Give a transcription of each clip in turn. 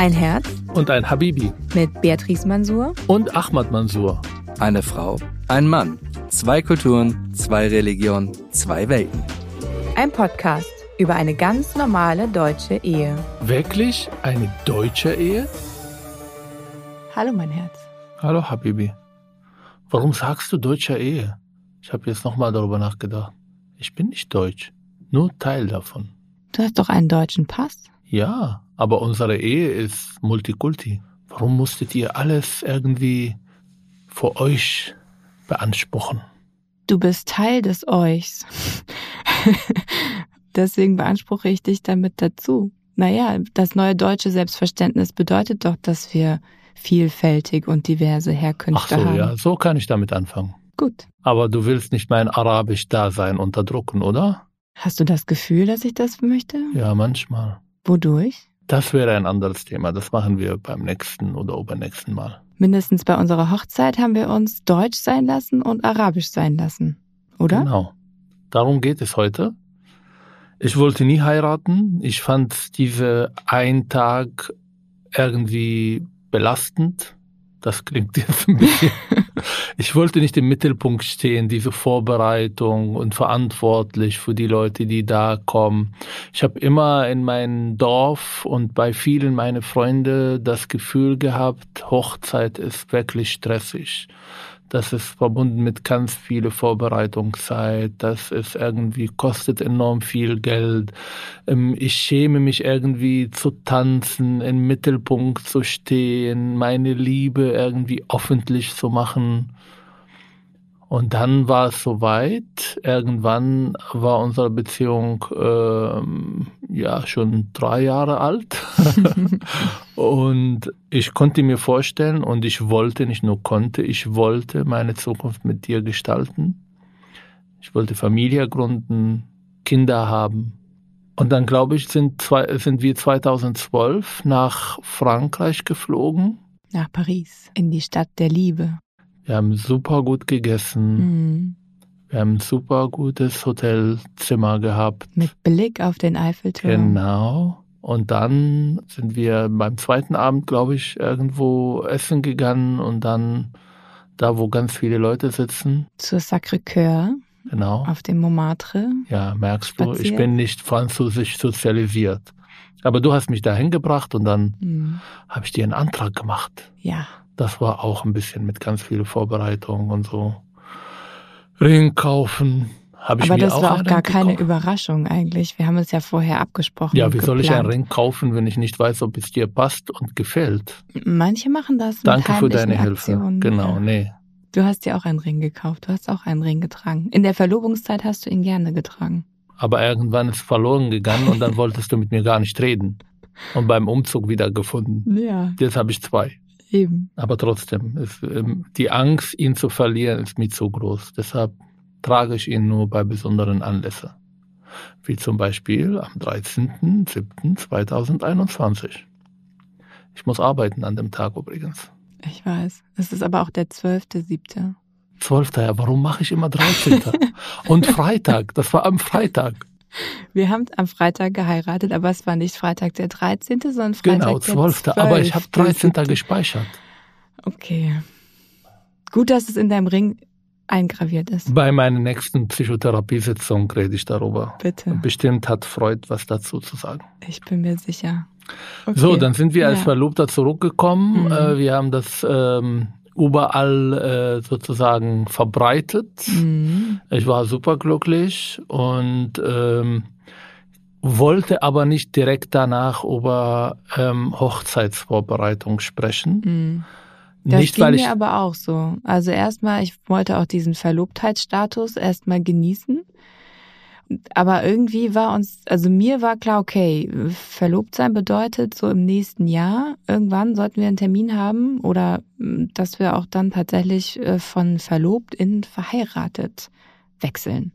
Ein Herz und ein Habibi mit Beatrice Mansour und Ahmad Mansour. Eine Frau, ein Mann, zwei Kulturen, zwei Religionen, zwei Welten. Ein Podcast über eine ganz normale deutsche Ehe. Wirklich eine deutsche Ehe? Hallo mein Herz. Hallo Habibi. Warum sagst du deutsche Ehe? Ich habe jetzt nochmal darüber nachgedacht. Ich bin nicht deutsch, nur Teil davon. Du hast doch einen deutschen Pass. Ja, aber unsere Ehe ist Multikulti. Warum musstet ihr alles irgendwie vor euch beanspruchen? Du bist Teil des Euchs. Deswegen beanspruche ich dich damit dazu. Naja, das neue deutsche Selbstverständnis bedeutet doch, dass wir vielfältig und diverse Herkünfte Ach so, haben. ja, so kann ich damit anfangen. Gut. Aber du willst nicht mein Arabisch-Dasein unterdrücken, oder? Hast du das Gefühl, dass ich das möchte? Ja, manchmal. Wodurch? Das wäre ein anderes Thema. Das machen wir beim nächsten oder übernächsten Mal. Mindestens bei unserer Hochzeit haben wir uns Deutsch sein lassen und Arabisch sein lassen. Oder? Genau. Darum geht es heute. Ich wollte nie heiraten. Ich fand diese ein Tag irgendwie belastend. Das klingt jetzt ein bisschen. Ich wollte nicht im Mittelpunkt stehen, diese Vorbereitung und verantwortlich für die Leute, die da kommen. Ich habe immer in meinem Dorf und bei vielen meiner Freunde das Gefühl gehabt, Hochzeit ist wirklich stressig. Das ist verbunden mit ganz viel Vorbereitungszeit. Das ist irgendwie kostet enorm viel Geld. Ähm, Ich schäme mich irgendwie zu tanzen, im Mittelpunkt zu stehen, meine Liebe irgendwie öffentlich zu machen. Und dann war es soweit. Irgendwann war unsere Beziehung ähm, ja schon drei Jahre alt. und ich konnte mir vorstellen und ich wollte, nicht nur konnte, ich wollte meine Zukunft mit dir gestalten. Ich wollte Familie gründen, Kinder haben. Und dann, glaube ich, sind, zwei, sind wir 2012 nach Frankreich geflogen. Nach Paris, in die Stadt der Liebe. Wir haben super gut gegessen. Mhm. Wir haben ein super gutes Hotelzimmer gehabt. Mit Blick auf den Eiffelturm. Genau. Und dann sind wir beim zweiten Abend, glaube ich, irgendwo essen gegangen und dann da, wo ganz viele Leute sitzen. Zur Sacré-Cœur Genau. auf dem Montmartre. Ja, merkst du, ich bin nicht französisch sozialisiert. Aber du hast mich dahin gebracht und dann Mhm. habe ich dir einen Antrag gemacht. Ja. Das war auch ein bisschen mit ganz viel Vorbereitung und so. Ring kaufen. Habe ich Aber mir das auch war auch gar Ring keine gekauft. Überraschung eigentlich. Wir haben es ja vorher abgesprochen. Ja, wie soll ich einen geplant. Ring kaufen, wenn ich nicht weiß, ob es dir passt und gefällt? Manche machen das. Danke für deine heimlichen Hilfe. Aktionen. Genau, Ja. nee. Du hast dir auch einen Ring gekauft. Du hast auch einen Ring getragen. In der Verlobungszeit hast du ihn gerne getragen. Aber irgendwann ist es verloren gegangen und dann wolltest du mit mir gar nicht reden. Und beim Umzug wieder gefunden. Ja, Jetzt habe ich zwei. Eben. Aber trotzdem, ist, ähm, die Angst, ihn zu verlieren, ist mir zu groß. Deshalb trage ich ihn nur bei besonderen Anlässen. Wie zum Beispiel am 13.07.2021. Ich muss arbeiten an dem Tag übrigens. Ich weiß. Es ist aber auch der 12.7. 12. Ja, warum mache ich immer 13. Und Freitag, das war am Freitag. Wir haben am Freitag geheiratet, aber es war nicht Freitag der 13., sondern Freitag Genau, der 12. Aber ich habe 13. 12.. gespeichert. Okay. Gut, dass es in deinem Ring eingraviert ist. Bei meiner nächsten Psychotherapiesitzung rede ich darüber. Bitte. Bestimmt hat Freud was dazu zu sagen. Ich bin mir sicher. Okay. So, dann sind wir als Ja. Verlobter zurückgekommen. Mhm. Äh, wir haben das ähm, überall äh, sozusagen verbreitet. Mhm. Ich war superglücklich und ähm, wollte aber nicht direkt danach über ähm, Hochzeitsvorbereitung sprechen. Mhm. Das nicht, ging weil ich mir aber auch so. Also erstmal, ich wollte auch diesen Verlobtheitsstatus erstmal genießen. Aber irgendwie war uns, also mir war klar, okay, verlobt sein bedeutet so im nächsten Jahr, irgendwann sollten wir einen Termin haben oder mm, dass wir auch dann tatsächlich äh, von verlobt in verheiratet wechseln.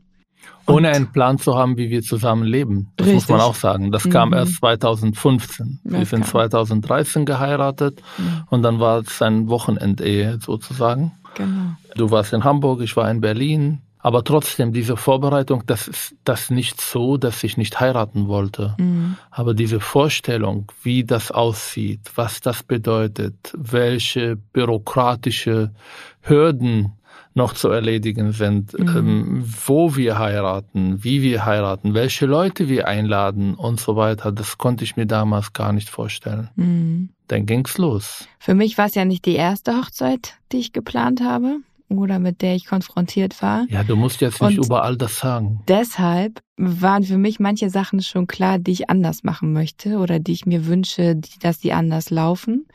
ohne Und- einen Plan zu haben, wie wir zusammen leben. Das muss man Richtig. auch sagen. Das kam Mhm. erst 2015. Ja, wir sind klar. 2013 geheiratet Mhm. und dann war es ein Wochenendehe sozusagen. Genau. Du warst in Hamburg, ich war in Berlin. Aber trotzdem, diese Vorbereitung, das ist das nicht so, dass ich nicht heiraten wollte. Mhm. Aber diese Vorstellung, wie das aussieht, was das bedeutet, welche bürokratische Hürden noch zu erledigen sind, Mhm. ähm, wo wir heiraten, wie wir heiraten, welche Leute wir einladen und so weiter, das konnte ich mir damals gar nicht vorstellen. Mhm. Dann ging's los. Für mich war es ja nicht die erste Hochzeit, die ich geplant habe oder mit der ich konfrontiert war. Ja, du musst jetzt nicht Und- überall das sagen. Deshalb waren für mich manche Sachen schon klar, die ich anders machen möchte oder die ich mir wünsche, die, dass sie anders laufen.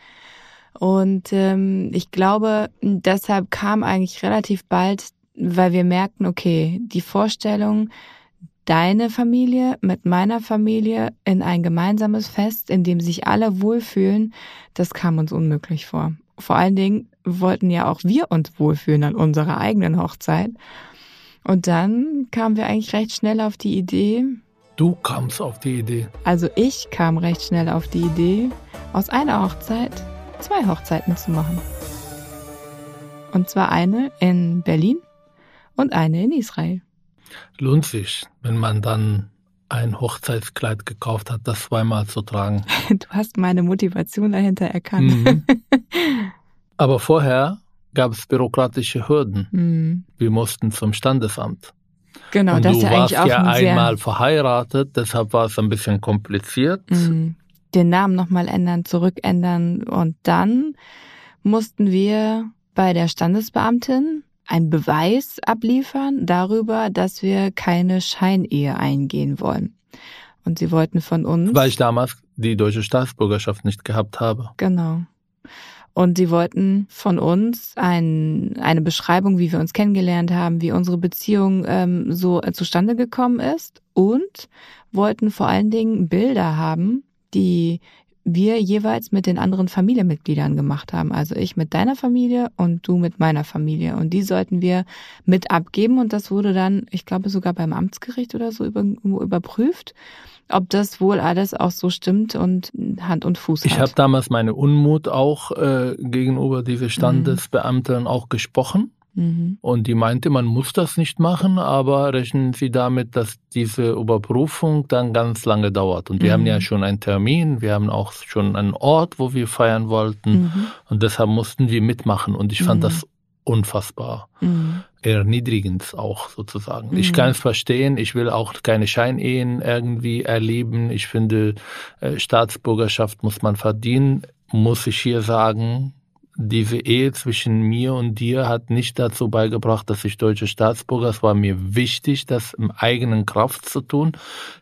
Und ähm, ich glaube, deshalb kam eigentlich relativ bald, weil wir merkten, okay, die Vorstellung, deine Familie mit meiner Familie in ein gemeinsames Fest, in dem sich alle wohlfühlen, das kam uns unmöglich vor. Vor allen Dingen wollten ja auch wir uns wohlfühlen an unserer eigenen Hochzeit. Und dann kamen wir eigentlich recht schnell auf die Idee, Du kamst auf die Idee. also ich kam recht schnell auf die Idee, aus einer Hochzeit zwei Hochzeiten zu machen. Und zwar eine in Berlin und eine in Israel. Lohnt sich, wenn man dann ein Hochzeitskleid gekauft hat, das zweimal zu tragen. Du hast meine Motivation dahinter erkannt. Mhm. Aber vorher gab es bürokratische Hürden. Mhm. Wir mussten zum Standesamt. Genau, und das du ist ja warst eigentlich auch ja ein einmal verheiratet, deshalb war es ein bisschen kompliziert. Mhm. den Namen nochmal ändern, zurückändern und dann mussten wir bei der Standesbeamtin einen Beweis abliefern darüber, dass wir keine Scheinehe eingehen wollen. Und sie wollten von uns. Weil ich damals die deutsche Staatsbürgerschaft nicht gehabt habe. Genau. Und sie wollten von uns ein, eine Beschreibung, wie wir uns kennengelernt haben, wie unsere Beziehung ähm, so äh, zustande gekommen ist und wollten vor allen Dingen Bilder haben, die wir jeweils mit den anderen Familienmitgliedern gemacht haben. Also ich mit deiner Familie und du mit meiner Familie. Und die sollten wir mit abgeben. Und das wurde dann, ich glaube, sogar beim Amtsgericht oder so über, überprüft, ob das wohl alles auch so stimmt und Hand und Fuß Ich hat. habe damals meine Unmut auch äh, gegenüber dieser Standesbeamtin auch gesprochen. Mhm. Und die meinte, man muss das nicht machen, aber rechnen Sie damit, dass diese Überprüfung dann ganz lange dauert. Und wir Mhm. haben ja schon einen Termin, wir haben auch schon einen Ort, wo wir feiern wollten. Mhm. Und deshalb mussten wir mitmachen. Und ich fand Mhm. das unfassbar. Mhm. Erniedrigend auch sozusagen. Ich Mhm. kann es verstehen, ich will auch keine Scheinehen irgendwie erleben. Ich finde, äh, Staatsbürgerschaft muss man verdienen. Muss ich hier sagen, diese Ehe zwischen mir und dir hat nicht dazu beigebracht, dass ich deutsche Staatsbürger. Es war mir wichtig, das im eigenen Kraft zu tun.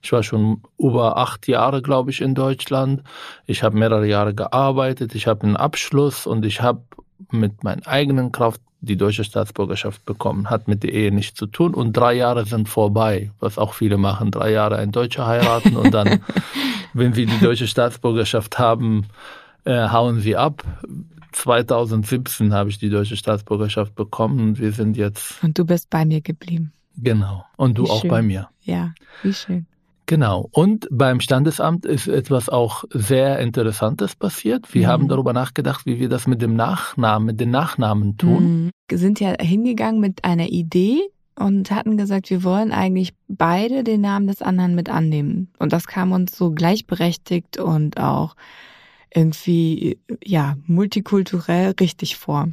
Ich war schon über acht Jahre, glaube ich, in Deutschland. Ich habe mehrere Jahre gearbeitet. Ich habe einen Abschluss und ich habe mit meiner eigenen Kraft die deutsche Staatsbürgerschaft bekommen. Hat mit der Ehe nichts zu tun und drei Jahre sind vorbei, was auch viele machen. Drei Jahre ein Deutscher heiraten und dann, wenn sie die deutsche Staatsbürgerschaft haben, äh, hauen sie ab. 2017 habe ich die deutsche Staatsbürgerschaft bekommen und wir sind jetzt, Und du bist bei mir geblieben. genau, und du Wie auch schön. bei mir. Ja, wie schön. Genau. Und beim Standesamt ist etwas auch sehr Interessantes passiert. Wir Mhm. haben darüber nachgedacht, wie wir das mit dem Nachnamen, mit den Nachnamen tun. Mhm. Wir sind ja hingegangen mit einer Idee und hatten gesagt, wir wollen eigentlich beide den Namen des anderen mit annehmen. Und das kam uns so gleichberechtigt und auch irgendwie, ja, multikulturell richtig vor.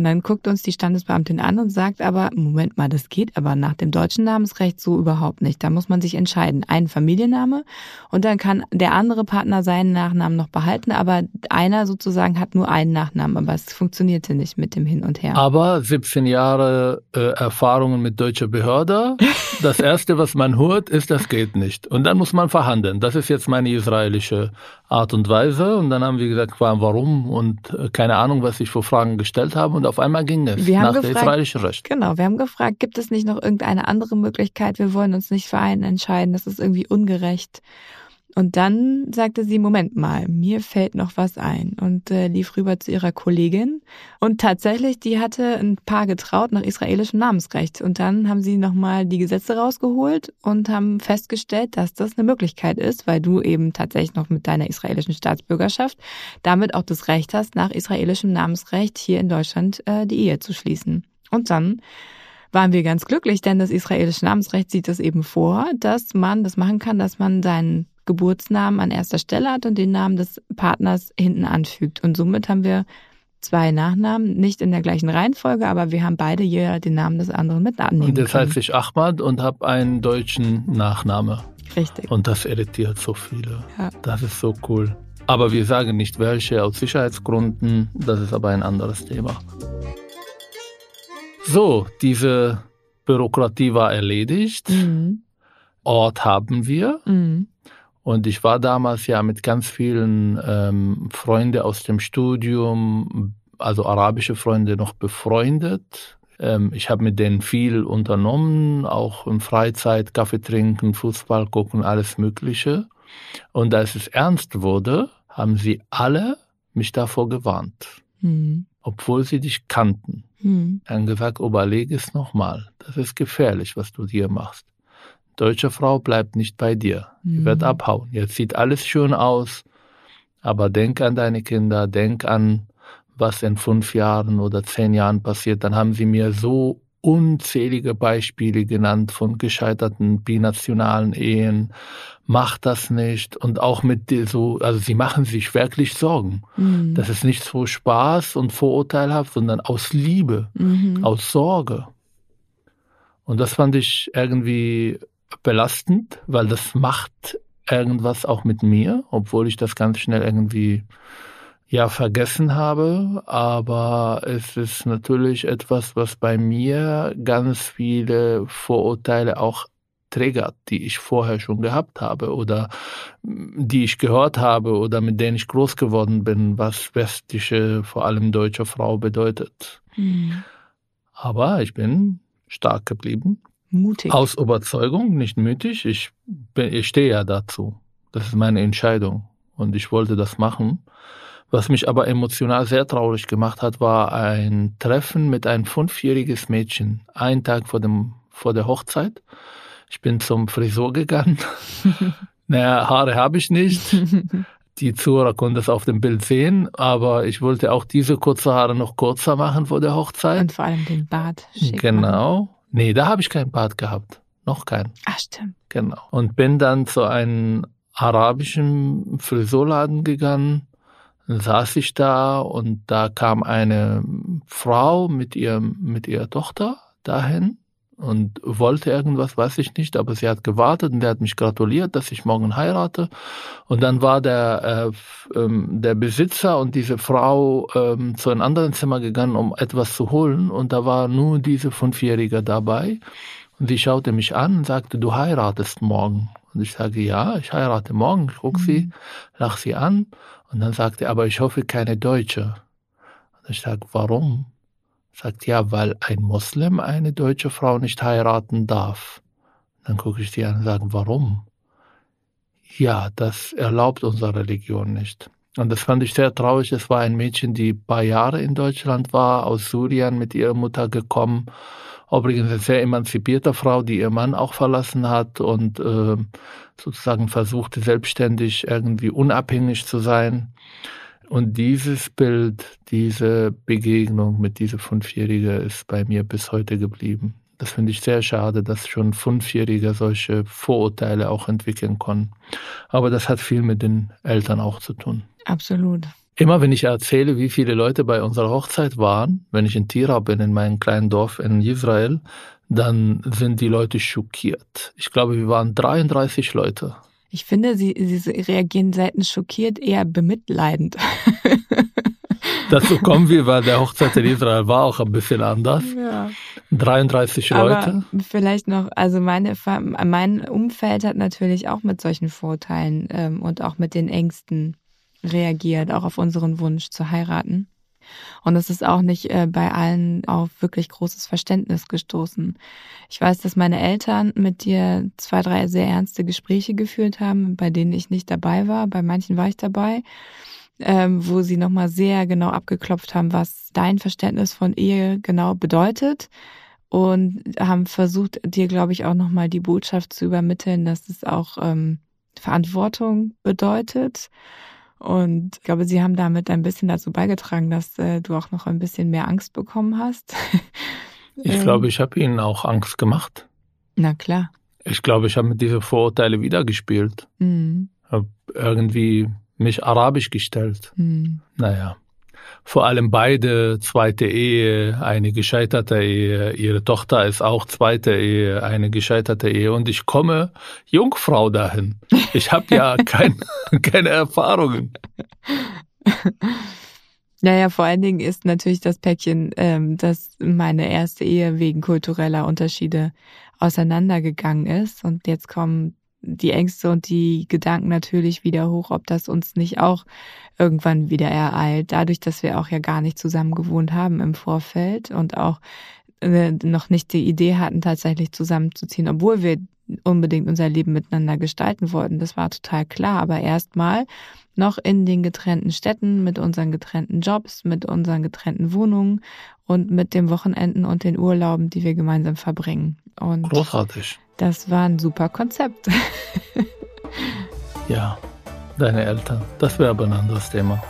Und dann guckt uns die Standesbeamtin an und sagt aber, Moment mal, das geht aber nach dem deutschen Namensrecht so überhaupt nicht. Da muss man sich entscheiden. Ein Familienname und dann kann der andere Partner seinen Nachnamen noch behalten, aber einer sozusagen hat nur einen Nachnamen, aber es funktionierte nicht mit dem Hin und Her. Aber 17 Jahre äh, Erfahrungen mit deutscher Behörde. Das erste, was man hört, ist, das geht nicht. Und dann muss man verhandeln. Das ist jetzt meine israelische Art und Weise. Und dann haben wir gesagt, warum und äh, keine Ahnung, was ich für Fragen gestellt habe. Und auf einmal ging es Wir nach der gefragt- israelischen Recht. Genau, wir haben gefragt, gibt es nicht noch irgendeine andere Möglichkeit? Wir wollen uns nicht für einen entscheiden, das ist irgendwie ungerecht. Und dann sagte sie, Moment mal, mir fällt noch was ein und äh, lief rüber zu ihrer Kollegin. Und tatsächlich, die hatte ein Paar getraut nach israelischem Namensrecht. Und dann haben sie nochmal die Gesetze rausgeholt und haben festgestellt, dass das eine Möglichkeit ist, weil du eben tatsächlich noch mit deiner israelischen Staatsbürgerschaft damit auch das Recht hast, nach israelischem Namensrecht hier in Deutschland äh, die Ehe zu schließen. Und dann waren wir ganz glücklich, denn das israelische Namensrecht sieht es eben vor, dass man das machen kann, dass man seinen Geburtsnamen an erster Stelle hat und den Namen des Partners hinten anfügt. Und somit haben wir zwei Nachnamen, nicht in der gleichen Reihenfolge, aber wir haben beide jeder den Namen des anderen mit annehmen Und das können. heißt ich Ahmad und habe einen deutschen Nachname. Richtig. Und das irritiert so viele. Ja. Das ist so cool. Aber wir sagen nicht welche aus Sicherheitsgründen. Das ist aber ein anderes Thema. So, diese Bürokratie war erledigt. Mhm. Ort haben wir. Mhm. Und ich war damals ja mit ganz vielen ähm, Freunden aus dem Studium, also arabische Freunde, noch befreundet. Ähm, ich habe mit denen viel unternommen, auch in Freizeit, Kaffee trinken, Fußball gucken, alles Mögliche. Und als es ernst wurde, haben sie alle mich davor gewarnt, Mhm. obwohl sie dich kannten. Mhm. Haben gesagt, überleg es nochmal. Das ist gefährlich, was du hier machst. Deutsche Frau bleibt nicht bei dir. Die Mhm. wird abhauen. Jetzt sieht alles schön aus, aber denk an deine Kinder, denk an, was in fünf Jahren oder zehn Jahren passiert. Dann haben sie mir so unzählige Beispiele genannt von gescheiterten binationalen Ehen. Mach das nicht. Und auch mit die- so, also sie machen sich wirklich Sorgen. Mhm. Das ist nicht so Spaß und vorurteilhaft, sondern aus Liebe Mhm. aus Sorge. Und das fand ich irgendwie belastend, weil das macht irgendwas auch mit mir, obwohl ich das ganz schnell irgendwie ja vergessen habe. Aber es ist natürlich etwas, was bei mir ganz viele Vorurteile auch triggert, die ich vorher schon gehabt habe oder mm, die ich gehört habe oder mit denen ich groß geworden bin, was westliche, vor allem deutsche Frau bedeutet. Mhm. Aber ich bin stark geblieben. Mutig. Aus Überzeugung, nicht mütig. Ich, ich stehe ja dazu. Das ist meine Entscheidung. Und ich wollte das machen. Was mich aber emotional sehr traurig gemacht hat, war ein Treffen mit einem fünfjähriges Mädchen. Einen Tag vor, dem, vor der Hochzeit. Ich bin zum Frisur gegangen. naja, Haare habe ich nicht. Die Zuhörer konnten das auf dem Bild sehen, aber ich wollte auch diese kurze Haare noch kürzer machen vor der Hochzeit. Und vor allem den Bart schick machen. Nee, da habe ich keinen Bart gehabt. Noch keinen. Ach, stimmt. Genau. Und bin dann zu einem arabischen Frisurladen gegangen. Saß ich da und da kam eine Frau mit ihrem, mit ihrer Tochter dahin und wollte irgendwas, weiß ich nicht, aber sie hat gewartet und der hat mich gratuliert, dass ich morgen heirate. Und dann war der, äh, ähm, der Besitzer und diese Frau ähm, zu einem anderen Zimmer gegangen, um etwas zu holen. Und da war nur diese Fünfjährige dabei. Und sie schaute mich an und sagte, du heiratest morgen. Und ich sage, ja, ich heirate morgen. Ich guck sie, lach sie an. Und dann sagte, aber ich hoffe keine Deutsche. Und ich sage, warum? Sagt, ja, weil ein Moslem eine deutsche Frau nicht heiraten darf. Dann gucke ich sie an und sage, warum? Ja, das erlaubt unsere Religion nicht. Und das fand ich sehr traurig. Es war ein Mädchen, die ein paar Jahre in Deutschland war, aus Syrien mit ihrer Mutter gekommen. Übrigens eine sehr emanzipierte Frau, die ihr Mann auch verlassen hat und äh, sozusagen versuchte, selbstständig irgendwie unabhängig zu sein. Und dieses Bild, diese Begegnung mit dieser Fünfjährige ist bei mir bis heute geblieben. Das finde ich sehr schade, dass schon Fünfjährige solche Vorurteile auch entwickeln können. Aber das hat viel mit den Eltern auch zu tun. Absolut. Immer wenn ich erzähle, wie viele Leute bei unserer Hochzeit waren, wenn ich in Tira bin, in meinem kleinen Dorf in Israel, dann sind die Leute schockiert. Ich glaube, wir waren 33 Leute. Ich finde, sie, sie reagieren selten schockiert, eher bemitleidend. Dazu kommen wir, weil der Hochzeit in Israel war auch ein bisschen anders. Ja. 33 Aber Leute. vielleicht noch, also meine, mein Umfeld hat natürlich auch mit solchen Vorteilen ähm, und auch mit den Ängsten reagiert, auch auf unseren Wunsch zu heiraten. Und es ist auch nicht äh, bei allen auf wirklich großes Verständnis gestoßen. Ich weiß, dass meine Eltern mit dir zwei, drei sehr ernste Gespräche geführt haben, bei denen ich nicht dabei war. Bei manchen war ich dabei, ähm, wo sie nochmal sehr genau abgeklopft haben, was dein Verständnis von Ehe genau bedeutet und haben versucht, dir, glaube ich, auch nochmal die Botschaft zu übermitteln, dass es auch ähm, Verantwortung bedeutet. Und ich glaube, sie haben damit ein bisschen dazu beigetragen, dass äh, du auch noch ein bisschen mehr Angst bekommen hast. Ich Ähm, glaube, ich habe ihnen auch Angst gemacht. Na klar. Ich glaube, ich habe mit diesen Vorurteile wiedergespielt. Mhm. Habe irgendwie mich arabisch gestellt. Mhm. Naja. Vor allem beide, zweite Ehe, eine gescheiterte Ehe. Ihre Tochter ist auch zweite Ehe, eine gescheiterte Ehe. Und ich komme Jungfrau dahin. Ich habe ja kein, keine Erfahrungen. Naja, vor allen Dingen ist natürlich das Päckchen, ähm, dass meine erste Ehe wegen kultureller Unterschiede auseinandergegangen ist. Und jetzt kommen die Ängste und die Gedanken natürlich wieder hoch, ob das uns nicht auch irgendwann wieder ereilt. Dadurch, dass wir auch ja gar nicht zusammen gewohnt haben im Vorfeld und auch äh, noch nicht die Idee hatten, tatsächlich zusammenzuziehen, obwohl wir unbedingt unser Leben miteinander gestalten wollten. Das war total klar. Aber erstmal noch in den getrennten Städten, mit unseren getrennten Jobs, mit unseren getrennten Wohnungen und mit den Wochenenden und den Urlauben, die wir gemeinsam verbringen. Und Großartig. Das war ein super Konzept. Ja, deine Eltern. Das wäre aber ein anderes Thema.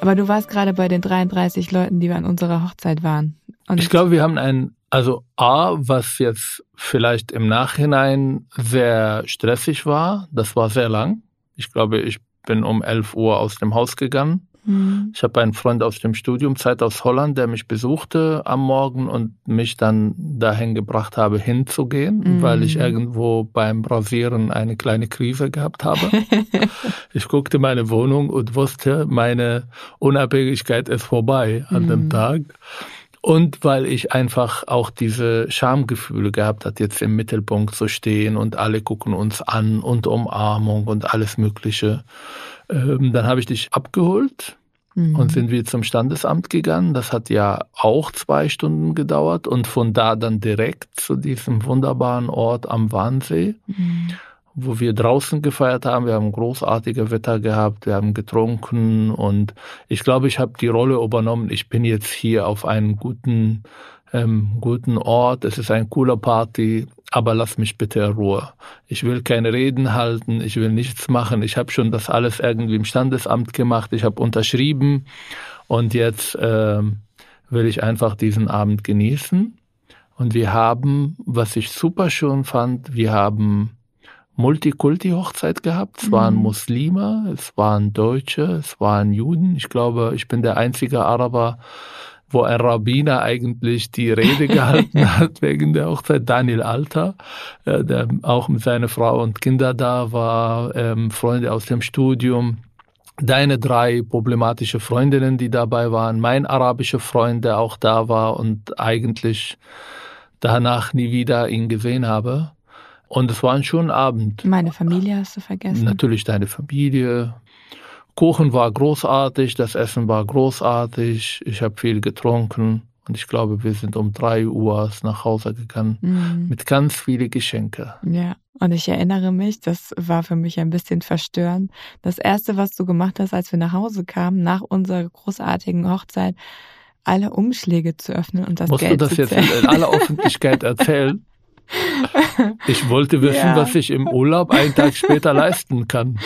Aber du warst gerade bei den 33 Leuten, die an unserer Hochzeit waren. Und Ich glaube, wir haben ein, also A, was jetzt vielleicht im Nachhinein sehr stressig war, das war sehr lang. Ich glaube, ich bin um 11 Uhr aus dem Haus gegangen. Hm. Ich habe einen Freund aus dem Studium, Zeit aus Holland, der mich besuchte am Morgen und mich dann dahin gebracht habe, hinzugehen, Mhm. weil ich irgendwo beim Rasieren eine kleine Krise gehabt habe. ich guckte meine Wohnung und wusste, meine Unabhängigkeit ist vorbei an dem Mhm. Tag. Und weil ich einfach auch diese Schamgefühle gehabt hat, jetzt im Mittelpunkt zu stehen und alle gucken uns an und Umarmung und alles Mögliche. Ähm, dann habe ich dich abgeholt Hm. und sind wir zum Standesamt gegangen. Das hat ja auch zwei Stunden gedauert und von da dann direkt zu diesem wunderbaren Ort am Wannsee, Hm. Wo wir draußen gefeiert haben. Wir haben großartige Wetter gehabt, wir haben getrunken und ich glaube, ich habe die Rolle übernommen. Ich bin jetzt hier auf einem guten, ähm, guten Ort. Es ist ein cooler Party, aber lass mich bitte in Ruhe. Ich will keine Reden halten, ich will nichts machen. Ich habe schon das alles irgendwie im Standesamt gemacht. Ich habe unterschrieben und jetzt ähm, will ich einfach diesen Abend genießen. Und wir haben, was ich super schön fand, wir haben Multikulti-Hochzeit gehabt. Es waren Mhm. Muslime, es waren Deutsche, es waren Juden. Ich glaube, ich bin der einzige Araber, wo ein Rabbiner eigentlich die Rede gehalten hat wegen der Hochzeit. Daniel Alter, äh, der auch mit seiner Frau und Kinder da war, ähm, Freunde aus dem Studium. Deine drei problematische Freundinnen, die dabei waren, mein arabischer Freund, der auch da war und eigentlich danach nie wieder ihn gesehen habe. Und es war ein schöner Abend. Meine Familie hast du vergessen. Natürlich deine Familie. Kuchen war großartig, das Essen war großartig, ich habe viel getrunken und ich glaube, wir sind um drei Uhr nach Hause gegangen Hm. mit ganz vielen Geschenke. Ja, und ich erinnere mich, das war für mich ein bisschen verstörend. Das erste, was du gemacht hast, als wir nach Hause kamen, nach unserer großartigen Hochzeit, alle Umschläge zu öffnen und das Musst Geld du das zu jetzt in aller Öffentlichkeit erzählen? Ich wollte wissen, Ja. was ich im Urlaub einen Tag später leisten kann.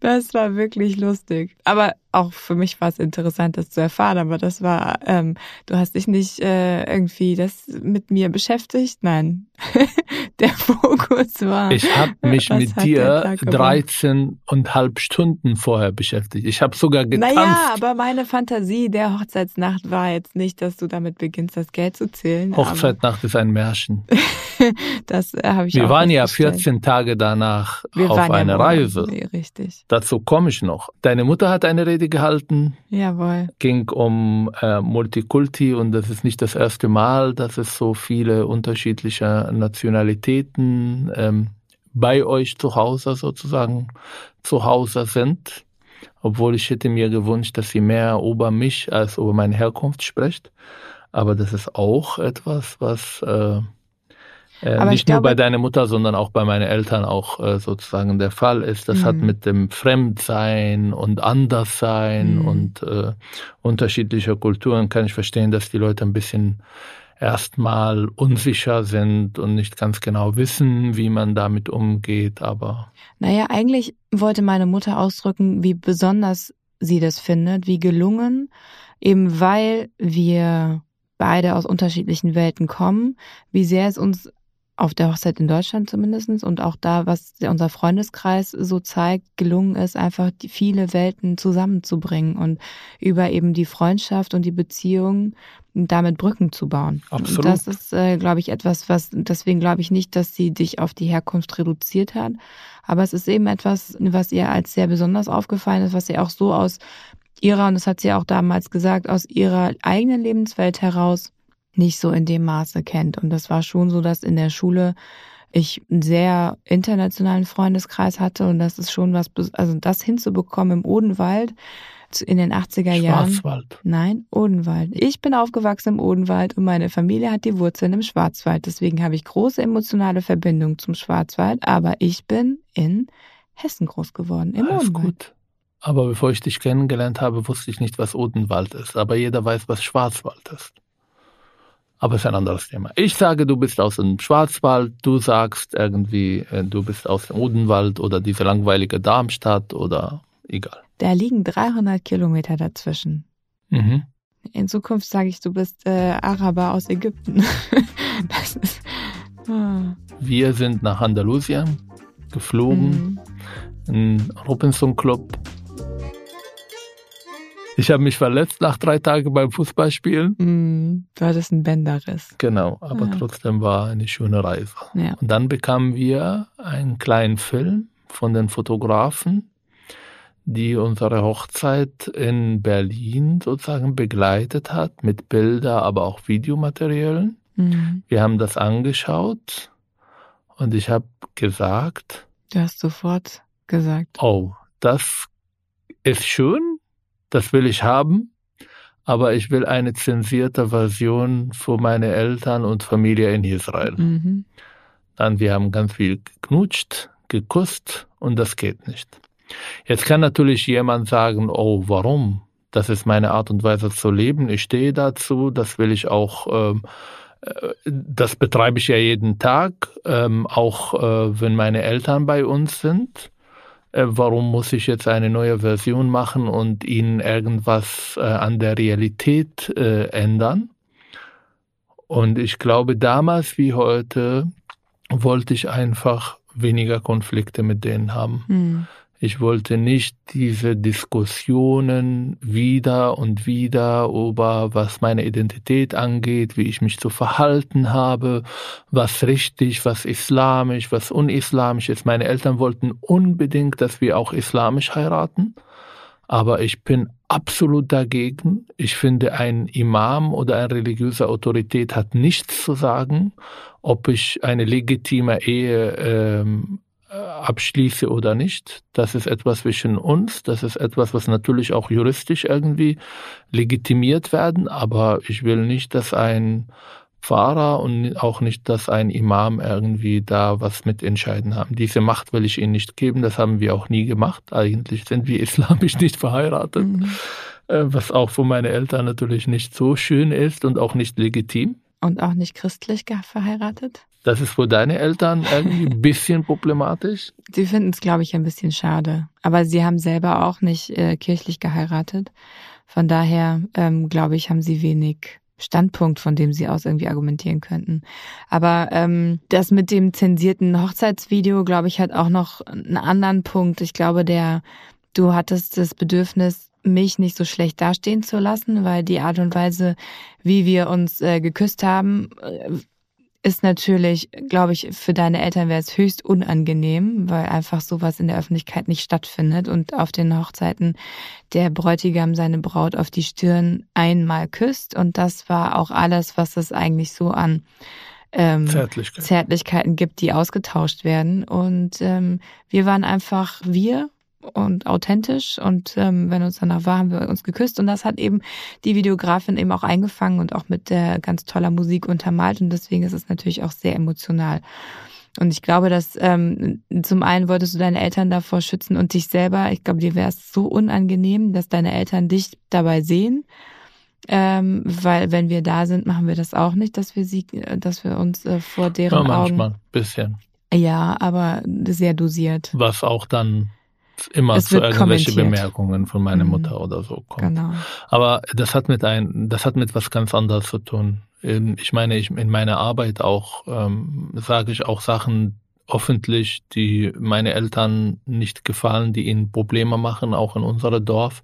Das war wirklich lustig. Aber auch für mich war es interessant, das zu erfahren. Aber das war, ähm, du hast dich nicht äh, irgendwie das mit mir beschäftigt. Nein, der Fokus war. Ich habe mich mit dir Tag gebracht? 13,5 Stunden vorher beschäftigt. Ich habe sogar getanzt. Naja, aber meine Fantasie der Hochzeitsnacht war jetzt nicht, dass du damit beginnst, das Geld zu zählen. Hochzeitnacht ist ein Märchen. Das äh, habe ich Wir auch waren ja festgestellt. 14 Tage danach Wir auf ja einer Urlaub. Reise. Nee, richtig. Dazu komme ich noch. Deine Mutter hat eine Rede gehalten, Jawohl. ging um äh, Multikulti und das ist nicht das erste Mal, dass es so viele unterschiedliche Nationalitäten ähm, bei euch zu Hause sozusagen zu Hause sind. Obwohl ich hätte mir gewünscht, dass sie mehr über mich als über meine Herkunft spricht. Aber das ist auch etwas, was äh, äh, nicht nur glaube- bei deiner Mutter, sondern auch bei meinen Eltern auch äh, sozusagen der Fall ist. Das hat Mhm. mit dem Fremdsein und Anderssein Mhm. und äh, unterschiedlicher Kulturen kann ich verstehen, dass die Leute ein bisschen erstmal unsicher sind und nicht ganz genau wissen, wie man damit umgeht. Aber Naja, eigentlich wollte meine Mutter ausdrücken, wie besonders sie das findet, wie gelungen, eben weil wir beide aus unterschiedlichen Welten kommen, wie sehr es uns auf der Hochzeit in Deutschland zumindestens und auch da, was unser Freundeskreis so zeigt, gelungen ist, einfach die viele Welten zusammenzubringen und über eben die Freundschaft und die Beziehung damit Brücken zu bauen. Absolut. Das ist, äh, glaube ich, etwas, was, deswegen glaube ich nicht, dass sie dich auf die Herkunft reduziert hat. Aber es ist eben etwas, was ihr als sehr besonders aufgefallen ist, was sie auch so aus ihrer, und das hat sie auch damals gesagt, aus ihrer eigenen Lebenswelt heraus nicht so in dem Maße kennt. Und das war schon so, dass in der Schule ich einen sehr internationalen Freundeskreis hatte und das ist schon was, also das hinzubekommen im Odenwald in den 80er Jahren. Schwarzwald. Nein, Odenwald. Ich bin aufgewachsen im Odenwald und meine Familie hat die Wurzeln im Schwarzwald. Deswegen habe ich große emotionale Verbindung zum Schwarzwald, aber ich bin in Hessen groß geworden, im Alles Odenwald. gut. Aber bevor ich dich kennengelernt habe, wusste ich nicht, was Odenwald ist. Aber jeder weiß, was Schwarzwald ist. Aber ist ein anderes Thema. Ich sage, du bist aus dem Schwarzwald, du sagst irgendwie, äh, du bist aus dem Odenwald oder diese langweilige Darmstadt oder egal. Da liegen 300 Kilometer dazwischen. Mhm. In Zukunft sage ich, du bist äh, Araber aus Ägypten. das ist. Ah. Wir sind nach Andalusien geflogen, Mhm. in Robinson Club. Ich habe mich verletzt nach drei Tagen beim Fußballspielen. Mhm. Du hattest einen Bänderriss. Genau, aber Ja. trotzdem war eine schöne Reise. Ja. Und dann bekamen wir einen kleinen Film von den Fotografen, die unsere Hochzeit in Berlin sozusagen begleitet hat, mit Bilder, aber auch Videomaterialien. Mhm. Wir haben das angeschaut und ich habe gesagt, Du hast sofort gesagt. oh, das ist schön, das will ich haben, aber ich will eine zensierte Version für meine Eltern und Familie in Israel. Mhm. Dann wir haben ganz viel geknutscht, gekusst und das geht nicht. Jetzt kann natürlich jemand sagen, oh, warum? Das ist meine Art und Weise zu leben. Ich stehe dazu. Das will ich auch. Ähm, äh, das betreibe ich ja jeden Tag, ähm, auch äh, wenn meine Eltern bei uns sind. Äh, warum muss ich jetzt eine neue Version machen und ihnen irgendwas äh, an der Realität äh, ändern? Und ich glaube, damals wie heute wollte ich einfach weniger Konflikte mit denen haben. Mhm. Ich wollte nicht diese Diskussionen wieder und wieder über was meine Identität angeht, wie ich mich zu verhalten habe, was richtig, was islamisch, was unislamisch ist. Meine Eltern wollten unbedingt, dass wir auch islamisch heiraten, aber ich bin absolut dagegen. Ich finde, ein Imam oder eine religiöse Autorität hat nichts zu sagen, ob ich eine legitime Ehe ähm, abschließe oder nicht. Das ist etwas zwischen uns. Das ist etwas, was natürlich auch juristisch irgendwie legitimiert werden. Aber ich will nicht, dass ein Pfarrer und auch nicht, dass ein Imam irgendwie da was mit entscheiden haben. Diese Macht will ich ihnen nicht geben. Das haben wir auch nie gemacht. Eigentlich sind wir islamisch nicht verheiratet, Mhm. äh, was auch für meine Eltern natürlich nicht so schön ist und auch nicht legitim. Und auch nicht christlich verheiratet? Das ist für deine Eltern irgendwie ein bisschen problematisch. Sie finden es, glaube ich, ein bisschen schade. Aber sie haben selber auch nicht äh, kirchlich geheiratet. Von daher, ähm, glaube ich, haben sie wenig Standpunkt, von dem sie aus irgendwie argumentieren könnten. Aber ähm, das mit dem zensierten Hochzeitsvideo, glaube ich, hat auch noch einen anderen Punkt. Ich glaube, der, du hattest das Bedürfnis, mich nicht so schlecht dastehen zu lassen, weil die Art und Weise, wie wir uns äh, geküsst haben, äh, ist natürlich, glaube ich, für deine Eltern wäre es höchst unangenehm, weil einfach sowas in der Öffentlichkeit nicht stattfindet und auf den Hochzeiten der Bräutigam seine Braut auf die Stirn einmal küsst und das war auch alles, was es eigentlich so an ähm, Zärtlichkeit. Zärtlichkeiten gibt, die ausgetauscht werden und ähm, wir waren einfach wir und authentisch und ähm, wenn uns danach war, haben wir uns geküsst und das hat eben die Videografin eben auch eingefangen und auch mit der ganz toller Musik untermalt und deswegen ist es natürlich auch sehr emotional. Und ich glaube, dass ähm, zum einen wolltest du deine Eltern davor schützen und dich selber. Ich glaube, dir wäre es so unangenehm, dass deine Eltern dich dabei sehen. Ähm, weil wenn wir da sind, machen wir das auch nicht, dass wir sie, dass wir uns äh, vor deren Ja, Augen. manchmal, bisschen. Ja, aber sehr dosiert. Was auch dann immer Es zu kommentiert. Bemerkungen von meiner Mhm. Mutter oder so kommt. Genau. Aber das hat mit ein, das hat mit was ganz anderes zu tun. Ähm, Ich meine, ich, in meiner Arbeit auch ähm, sage ich auch Sachen öffentlich, die meine Eltern nicht gefallen, die ihnen Probleme machen, auch in unserem Dorf.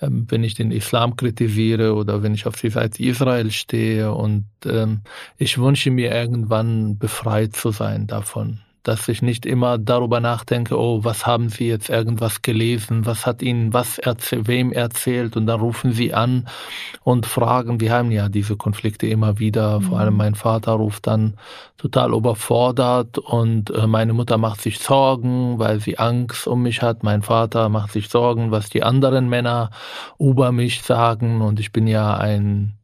Ähm, wenn ich den Islam kritisiere oder wenn ich auf die Seite Israel stehe und ähm, ich wünsche mir irgendwann befreit zu sein davon dass ich nicht immer darüber nachdenke, oh, was haben Sie jetzt irgendwas gelesen, was hat Ihnen was erzählt, wem erzählt und dann rufen Sie an und fragen. Wir haben ja diese Konflikte immer wieder. Vor Mhm. allem mein Vater ruft dann total überfordert und äh, meine Mutter macht sich Sorgen, weil sie Angst um mich hat. Mein Vater macht sich Sorgen, was die anderen Männer über mich sagen und ich bin ja ein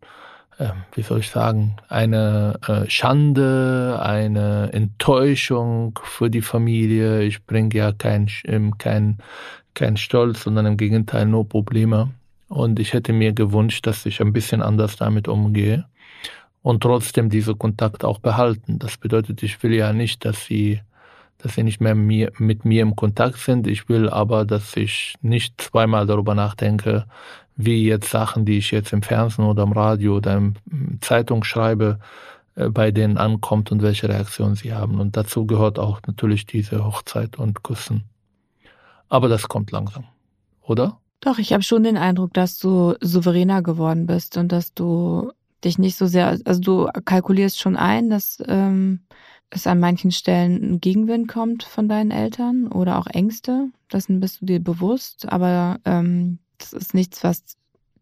wie soll ich sagen, eine äh, Schande, eine Enttäuschung für die Familie. Ich bringe ja kein, ähm, kein, kein Stolz, sondern im Gegenteil nur Probleme. Und ich hätte mir gewünscht, dass ich ein bisschen anders damit umgehe und trotzdem diese Kontakt auch behalten. Das bedeutet, ich will ja nicht, dass sie, dass sie nicht mehr mit mir im Kontakt sind. Ich will aber, dass ich nicht zweimal darüber nachdenke, wie jetzt Sachen, die ich jetzt im Fernsehen oder im Radio oder in Zeitung schreibe, äh, bei denen ankommt und welche Reaktion sie haben. Und dazu gehört auch natürlich diese Hochzeit und Küssen. Aber das kommt langsam, oder? Doch, ich habe schon den Eindruck, dass du souveräner geworden bist und dass du dich nicht so sehr, also du kalkulierst schon ein, dass ähm, es an manchen Stellen ein Gegenwind kommt von deinen Eltern oder auch Ängste. Dessen bist du dir bewusst, aber ähm, das ist nichts, was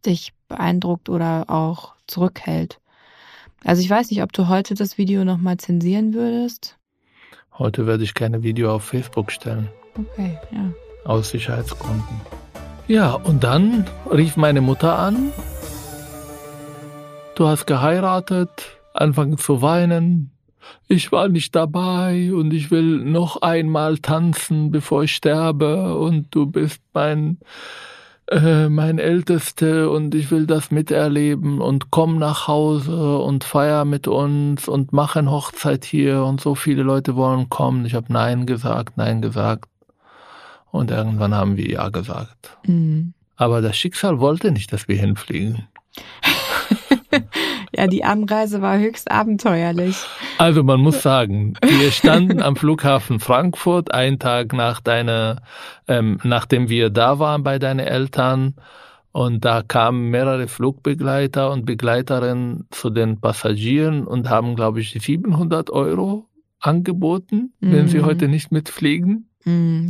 dich beeindruckt oder auch zurückhält. Also ich weiß nicht, ob du heute das Video nochmal zensieren würdest. Heute werde ich keine Video auf Facebook stellen, Okay, ja. aus Sicherheitsgründen. Ja, und dann rief meine Mutter an. Du hast geheiratet, anfangen zu weinen. Ich war nicht dabei und ich will noch einmal tanzen, bevor ich sterbe und du bist mein äh, mein Älteste und ich will das miterleben und komm nach Hause und feier mit uns und mach eine Hochzeit hier und so viele Leute wollen kommen. Ich habe Nein gesagt, Nein gesagt und irgendwann haben wir Ja gesagt. Mhm. Aber das Schicksal wollte nicht, dass wir hinfliegen. Ja, die Anreise war höchst abenteuerlich. Also man muss sagen, wir standen am Flughafen Frankfurt einen Tag nach deiner, ähm, nachdem wir da waren bei deinen Eltern und da kamen mehrere Flugbegleiter und Begleiterinnen zu den Passagieren und haben, glaube ich, 700 Euro angeboten, wenn sie Mhm. heute nicht mitfliegen,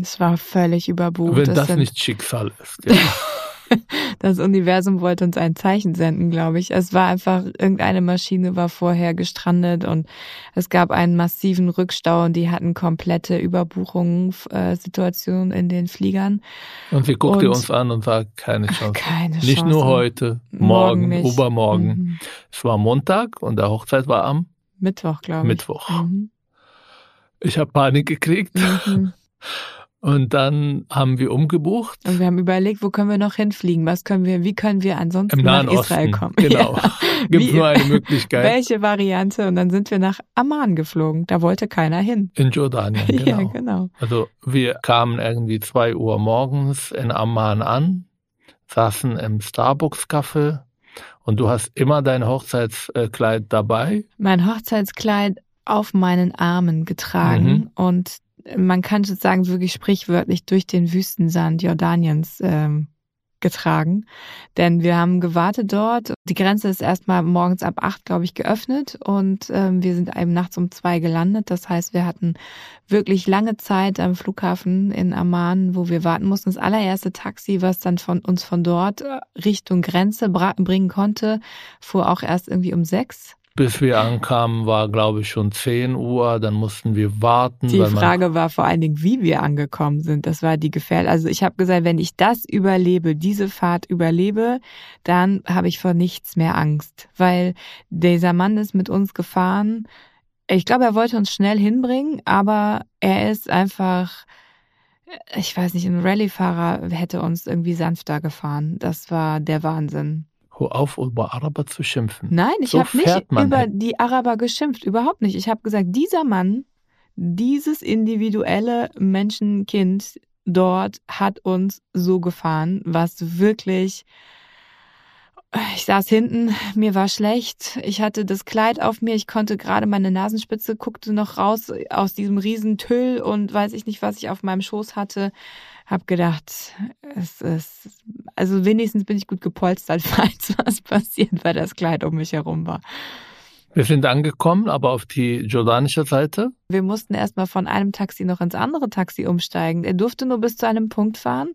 Es war völlig überbucht. wenn Das das nicht Schicksal ist. Ja. Das Universum wollte uns ein Zeichen senden, glaube ich. Es war einfach, irgendeine Maschine war vorher gestrandet und es gab einen massiven Rückstau und die hatten komplette Überbuchungssituationen in den Fliegern. Und sie guckte Und- uns an und sagte, keine Chance. Keine Chance. Nicht nur heute, Morgen morgen, übermorgen. Mhm. Es war Montag und der Hochzeit war am Mittwoch, glaube ich. Mittwoch. Mhm. Ich habe Panik gekriegt Mhm. und dann haben wir umgebucht Und wir haben überlegt, wo können wir noch hinfliegen? Was können wir, wie können wir ansonsten im Nahen nach Israel Osten. kommen? Genau. Ja. Gibt Wie- nur eine Möglichkeit. Welche Variante? Und dann sind wir nach Amman geflogen. Da wollte keiner hin. In Jordanien, genau. Ja, genau. Also wir kamen irgendwie zwei Uhr morgens in Amman an, saßen im Starbucks-Café und du hast immer dein Hochzeitskleid dabei. Mein Hochzeitskleid auf meinen Armen getragen Mhm. und man kann sozusagen wirklich sprichwörtlich durch den Wüstensand Jordaniens ähm, getragen. Denn wir haben gewartet dort. Die Grenze ist erstmal morgens ab acht, glaube ich, geöffnet und ähm, wir sind eben nachts um zwei gelandet. Das heißt, wir hatten wirklich lange Zeit am Flughafen in Amman, wo wir warten mussten. Das allererste Taxi, was dann von uns von dort äh, Richtung Grenze bringen konnte, fuhr auch erst irgendwie um sechs. Bis wir ankamen, war glaube ich schon 10 Uhr, dann mussten wir warten. Die Frage war vor allen Dingen, wie wir angekommen sind. Das war die Gefähr. Also ich habe gesagt, wenn ich das überlebe, diese Fahrt überlebe, dann habe ich vor nichts mehr Angst, weil dieser Mann ist mit uns gefahren. Ich glaube, er wollte uns schnell hinbringen, aber er ist einfach, ich weiß nicht, ein Rallyefahrer hätte uns irgendwie sanfter gefahren. Das war der Wahnsinn. Hör auf, über Araber zu schimpfen. Nein, ich So habe nicht über hin. die Araber geschimpft, überhaupt nicht. Ich habe gesagt, dieser Mann, dieses individuelle Menschenkind dort hat uns so gefahren, was wirklich ich saß hinten, mir war schlecht, ich hatte das Kleid auf mir, ich konnte gerade meine Nasenspitze guckte noch raus aus diesem riesen Tüll und weiß ich nicht, was ich auf meinem Schoß hatte. Hab gedacht, es ist, also wenigstens bin ich gut gepolstert, falls was passiert, weil das Kleid um mich herum war. Wir sind angekommen, aber auf die jordanische Seite. Wir mussten erstmal von einem Taxi noch ins andere Taxi umsteigen. Er durfte nur bis zu einem Punkt fahren.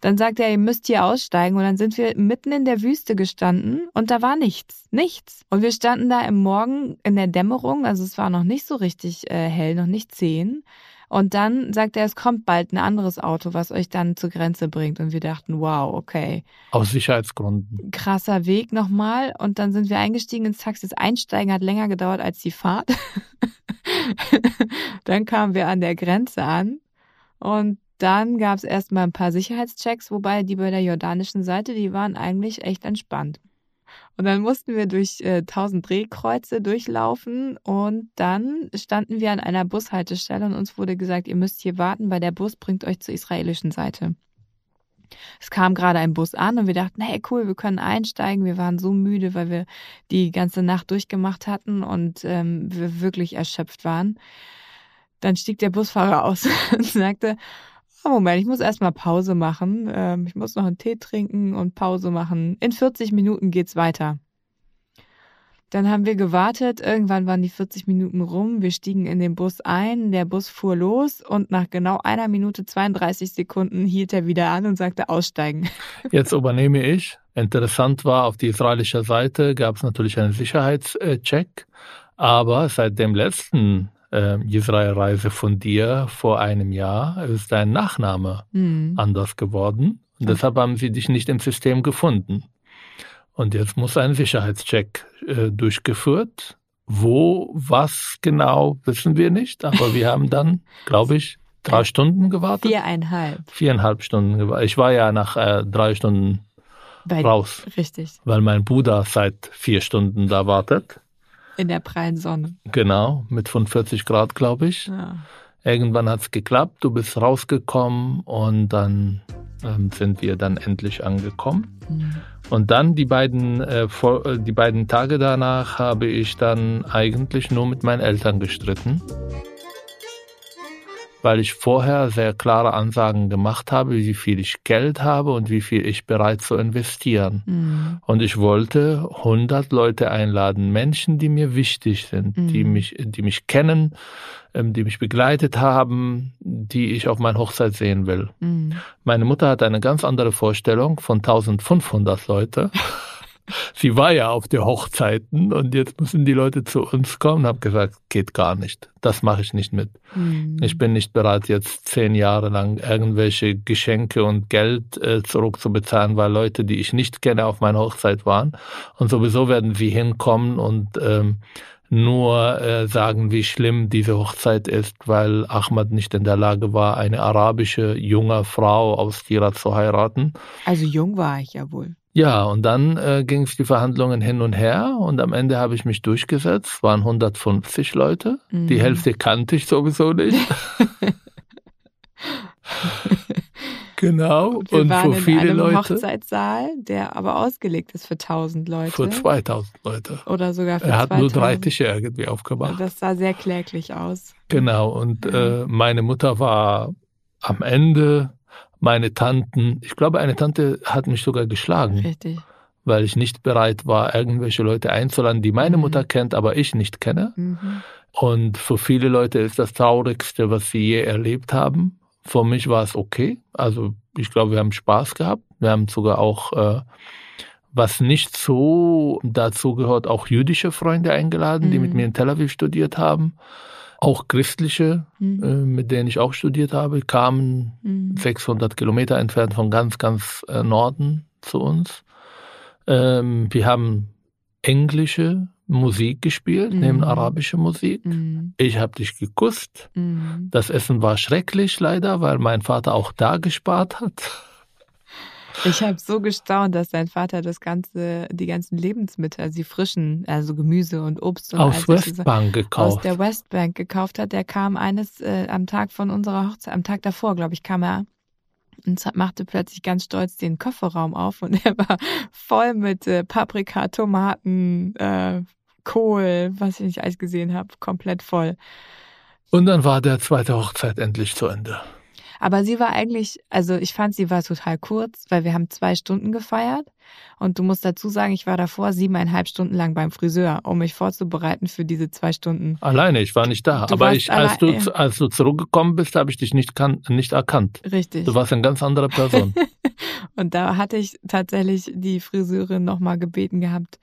Dann sagte er, ihr müsst hier aussteigen. Und dann sind wir mitten in der Wüste gestanden und da war nichts. Nichts. Und wir standen da im Morgen in der Dämmerung. Also es war noch nicht so richtig äh, hell, noch nicht zehn. Und dann sagt er, es kommt bald ein anderes Auto, was euch dann zur Grenze bringt. Und wir dachten, wow, okay. Aus Sicherheitsgründen. Krasser Weg nochmal. Und dann sind wir eingestiegen ins Taxi. Das Einsteigen hat länger gedauert als die Fahrt. dann kamen wir an der Grenze an. Und dann gab es erstmal ein paar Sicherheitschecks, wobei die bei der jordanischen Seite, die waren eigentlich echt entspannt. Und dann mussten wir durch äh, 1000 Drehkreuze durchlaufen und dann standen wir an einer Bushaltestelle und uns wurde gesagt, ihr müsst hier warten, weil der Bus bringt euch zur israelischen Seite. Es kam gerade ein Bus an und wir dachten, hey cool, wir können einsteigen. Wir waren so müde, weil wir die ganze Nacht durchgemacht hatten und ähm, wir wirklich erschöpft waren. Dann stieg der Busfahrer aus und sagte, Moment, ich muss erstmal Pause machen. Ähm, ich muss noch einen Tee trinken und Pause machen. In 40 Minuten geht's weiter. Dann haben wir gewartet. Irgendwann waren die 40 Minuten rum. Wir stiegen in den Bus ein. Der Bus fuhr los und nach genau einer Minute 32 Sekunden hielt er wieder an und sagte aussteigen. Jetzt übernehme ich. Interessant war, auf die israelische Seite gab es natürlich einen Sicherheitscheck. Aber seit dem letzten äh, Israel-Reise von dir vor einem Jahr ist dein Nachname mhm. anders geworden. Und deshalb haben sie dich nicht im System gefunden. Und jetzt muss ein Sicherheitscheck äh, durchgeführt. Wo, was genau, wissen wir nicht. Aber wir haben dann, glaube ich, drei Stunden gewartet. Viereinhalb. Viereinhalb Stunden gewartet. Ich war ja nach äh, drei Stunden Bei, raus. Richtig. Weil mein Bruder seit vier Stunden da wartet. In der prallen Sonne. Genau, mit von 40 Grad, glaube ich. Ja. Irgendwann hat es geklappt, du bist rausgekommen und dann ähm, sind wir dann endlich angekommen. Mhm. Und dann die beiden, äh, vor, äh, die beiden Tage danach habe ich dann eigentlich nur mit meinen Eltern gestritten weil ich vorher sehr klare Ansagen gemacht habe, wie viel ich Geld habe und wie viel ich bereit zu investieren. Mhm. Und ich wollte 100 Leute einladen, Menschen, die mir wichtig sind, mhm. die mich, die mich kennen, ähm, die mich begleitet haben, die ich auf meiner Hochzeit sehen will. Mhm. Meine Mutter hat eine ganz andere Vorstellung von 1500 Leute. sie war ja auf den Hochzeiten und jetzt müssen die Leute zu uns kommen. Habe gesagt, geht gar nicht. Das mache ich nicht mit. Mhm. Ich bin nicht bereit, jetzt zehn Jahre lang irgendwelche Geschenke und Geld äh, zurückzubezahlen, weil Leute, die ich nicht kenne, auf meiner Hochzeit waren. Und sowieso werden sie hinkommen und ähm, nur äh, sagen, wie schlimm diese Hochzeit ist, weil Ahmad nicht in der Lage war, eine arabische junge Frau aus Tira zu heiraten. Also jung war ich ja wohl. Ja, und dann äh, ging es die Verhandlungen hin und her und am Ende habe ich mich durchgesetzt. Es waren 150 Leute. Mhm. Die Hälfte kannte ich sowieso nicht. genau. Und, wir und waren für viele in einem Leute. Hochzeitssaal, der aber ausgelegt ist für 1000 Leute. Für 2000 Leute. Oder sogar für Er hat 2000. nur drei Tische irgendwie aufgemacht. Das sah sehr kläglich aus. Genau. Und äh, meine Mutter war am Ende meine Tanten, ich glaube, eine Tante hat mich sogar geschlagen. Richtig. Weil ich nicht bereit war, irgendwelche Leute einzuladen, die meine mhm. Mutter kennt, aber ich nicht kenne. Mhm. Und für viele Leute ist das Traurigste, was sie je erlebt haben. Für mich war es okay. Also ich glaube, wir haben Spaß gehabt. Wir haben sogar auch, äh, was nicht so dazu gehört, auch jüdische Freunde eingeladen, mhm. die mit mhm. mir in Tel Aviv studiert haben. Auch christliche, mhm. äh, mit denen ich auch studiert habe, kamen mhm. 600 Kilometer entfernt von ganz, ganz äh, Norden zu uns. Ähm, wir haben englische Musik gespielt, mhm. neben arabischer Musik. Mhm. Ich habe dich geküsst. Mhm. Das Essen war schrecklich leider, weil mein Vater auch da gespart hat. Ich habe so gestaunt, dass dein Vater das ganze, die ganzen Lebensmittel, also die frischen, also Gemüse und Obst und aus Westbank gekauft. Aus der Westbank gekauft hat. Der kam eines äh, am Tag von unserer Hochzeit, am Tag davor, glaube ich, kam er und machte plötzlich ganz stolz den Kofferraum auf und er war voll mit äh, Paprika, Tomaten, äh, Kohl, was ich nicht alles gesehen habe, komplett voll. Und dann war der zweite Hochzeit endlich zu Ende. Aber sie war eigentlich, also ich fand, sie war total kurz, weil wir haben zwei Stunden gefeiert. Und du musst dazu sagen, ich war davor siebeneinhalb Stunden lang beim Friseur, um mich vorzubereiten für diese zwei Stunden. Alleine, ich war nicht da. Du Aber ich, als, du, als du zurückgekommen bist, habe ich dich nicht, kan nicht erkannt. Richtig. Du warst eine ganz andere Person. und da hatte ich tatsächlich die Friseurin nochmal gebeten gehabt,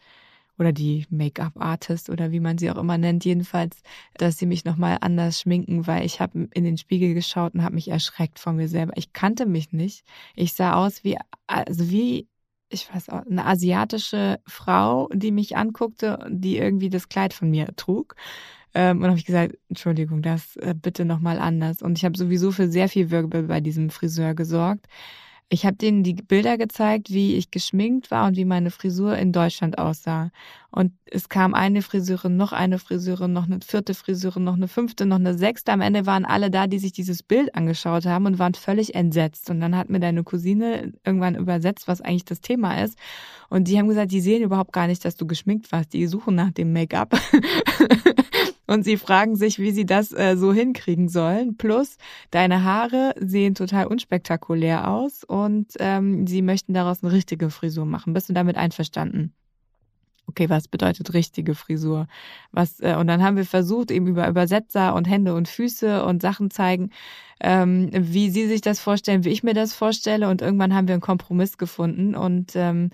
oder die Make-up-Artist oder wie man sie auch immer nennt, jedenfalls, dass sie mich nochmal anders schminken, weil ich habe in den Spiegel geschaut und habe mich erschreckt von mir selber. Ich kannte mich nicht. Ich sah aus wie, also wie, ich weiß auch, eine asiatische Frau, die mich anguckte, die irgendwie das Kleid von mir trug. Ähm, und habe ich gesagt, Entschuldigung, das äh, bitte nochmal anders. Und ich habe sowieso für sehr viel Wirbel bei diesem Friseur gesorgt. Ich habe denen die Bilder gezeigt, wie ich geschminkt war und wie meine Frisur in Deutschland aussah. Und es kam eine Friseurin, noch eine Friseurin, noch eine vierte Friseurin, noch eine fünfte, noch eine sechste. Am Ende waren alle da, die sich dieses Bild angeschaut haben und waren völlig entsetzt. Und dann hat mir deine Cousine irgendwann übersetzt, was eigentlich das Thema ist. Und die haben gesagt, die sehen überhaupt gar nicht, dass du geschminkt warst. Die suchen nach dem Make-up. und sie fragen sich, wie sie das äh, so hinkriegen sollen. Plus, deine Haare sehen total unspektakulär aus und ähm, sie möchten daraus eine richtige Frisur machen. Bist du damit einverstanden? Okay, was bedeutet richtige Frisur? Was äh, und dann haben wir versucht, eben über Übersetzer und Hände und Füße und Sachen zeigen, ähm, wie sie sich das vorstellen, wie ich mir das vorstelle. Und irgendwann haben wir einen Kompromiss gefunden und ähm,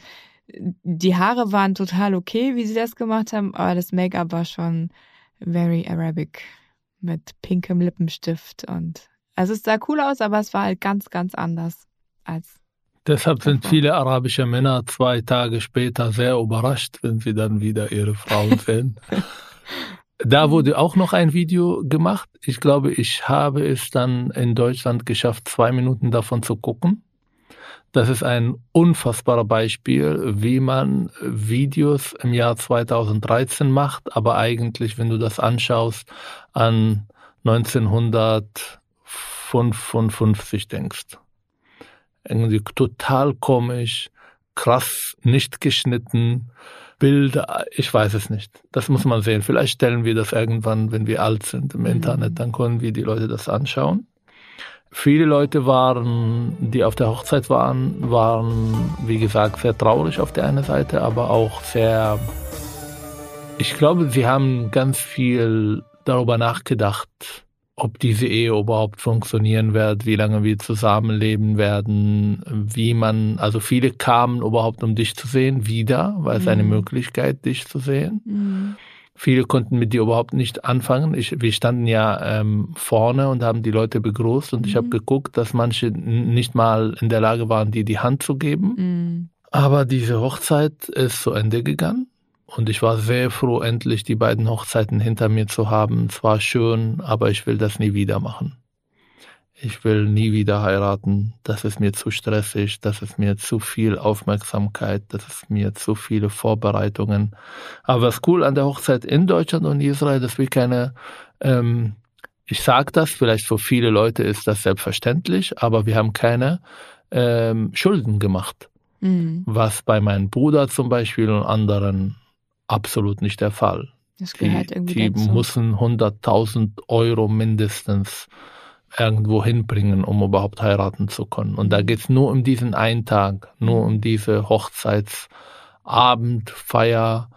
die Haare waren total okay, wie sie das gemacht haben, aber das Make-up war schon very Arabic mit pinkem Lippenstift und also es sah cool aus, aber es war halt ganz, ganz anders als. Deshalb sind viele arabische Männer zwei Tage später sehr überrascht, wenn sie dann wieder ihre Frauen sehen. da wurde auch noch ein Video gemacht. Ich glaube, ich habe es dann in Deutschland geschafft, zwei Minuten davon zu gucken. Das ist ein unfassbarer Beispiel, wie man Videos im Jahr 2013 macht, aber eigentlich, wenn du das anschaust, an 1955 denkst. Irgendwie total komisch, krass, nicht geschnitten, Bilder, ich weiß es nicht. Das muss man sehen. Vielleicht stellen wir das irgendwann, wenn wir alt sind im mhm. Internet, dann können wir die Leute das anschauen. Viele Leute waren, die auf der Hochzeit waren, waren, wie gesagt, sehr traurig auf der einen Seite, aber auch sehr, ich glaube, sie haben ganz viel darüber nachgedacht, ob diese Ehe überhaupt funktionieren wird, wie lange wir zusammenleben werden, wie man, also viele kamen überhaupt, um dich zu sehen, wieder, weil es mhm. eine Möglichkeit, dich zu sehen. Mhm. Viele konnten mit dir überhaupt nicht anfangen. Ich, wir standen ja ähm, vorne und haben die Leute begrüßt und mhm. ich habe geguckt, dass manche nicht mal in der Lage waren, dir die Hand zu geben. Mhm. Aber diese Hochzeit ist zu Ende gegangen und ich war sehr froh, endlich die beiden Hochzeiten hinter mir zu haben. Es war schön, aber ich will das nie wieder machen ich will nie wieder heiraten, das ist mir zu stressig, das ist mir zu viel Aufmerksamkeit, das ist mir zu viele Vorbereitungen. Aber was cool an der Hochzeit in Deutschland und Israel, dass wir keine, ähm, ich sage das, vielleicht für viele Leute ist das selbstverständlich, aber wir haben keine ähm, Schulden gemacht. Mhm. Was bei meinem Bruder zum Beispiel und anderen absolut nicht der Fall. Das gehört die, irgendwie die dazu. müssen 100.000 Euro mindestens irgendwo hinbringen, um überhaupt heiraten zu können. Und da mhm. geht's nur um diesen einen Tag, nur mhm. um diese Hochzeitsabendfeier,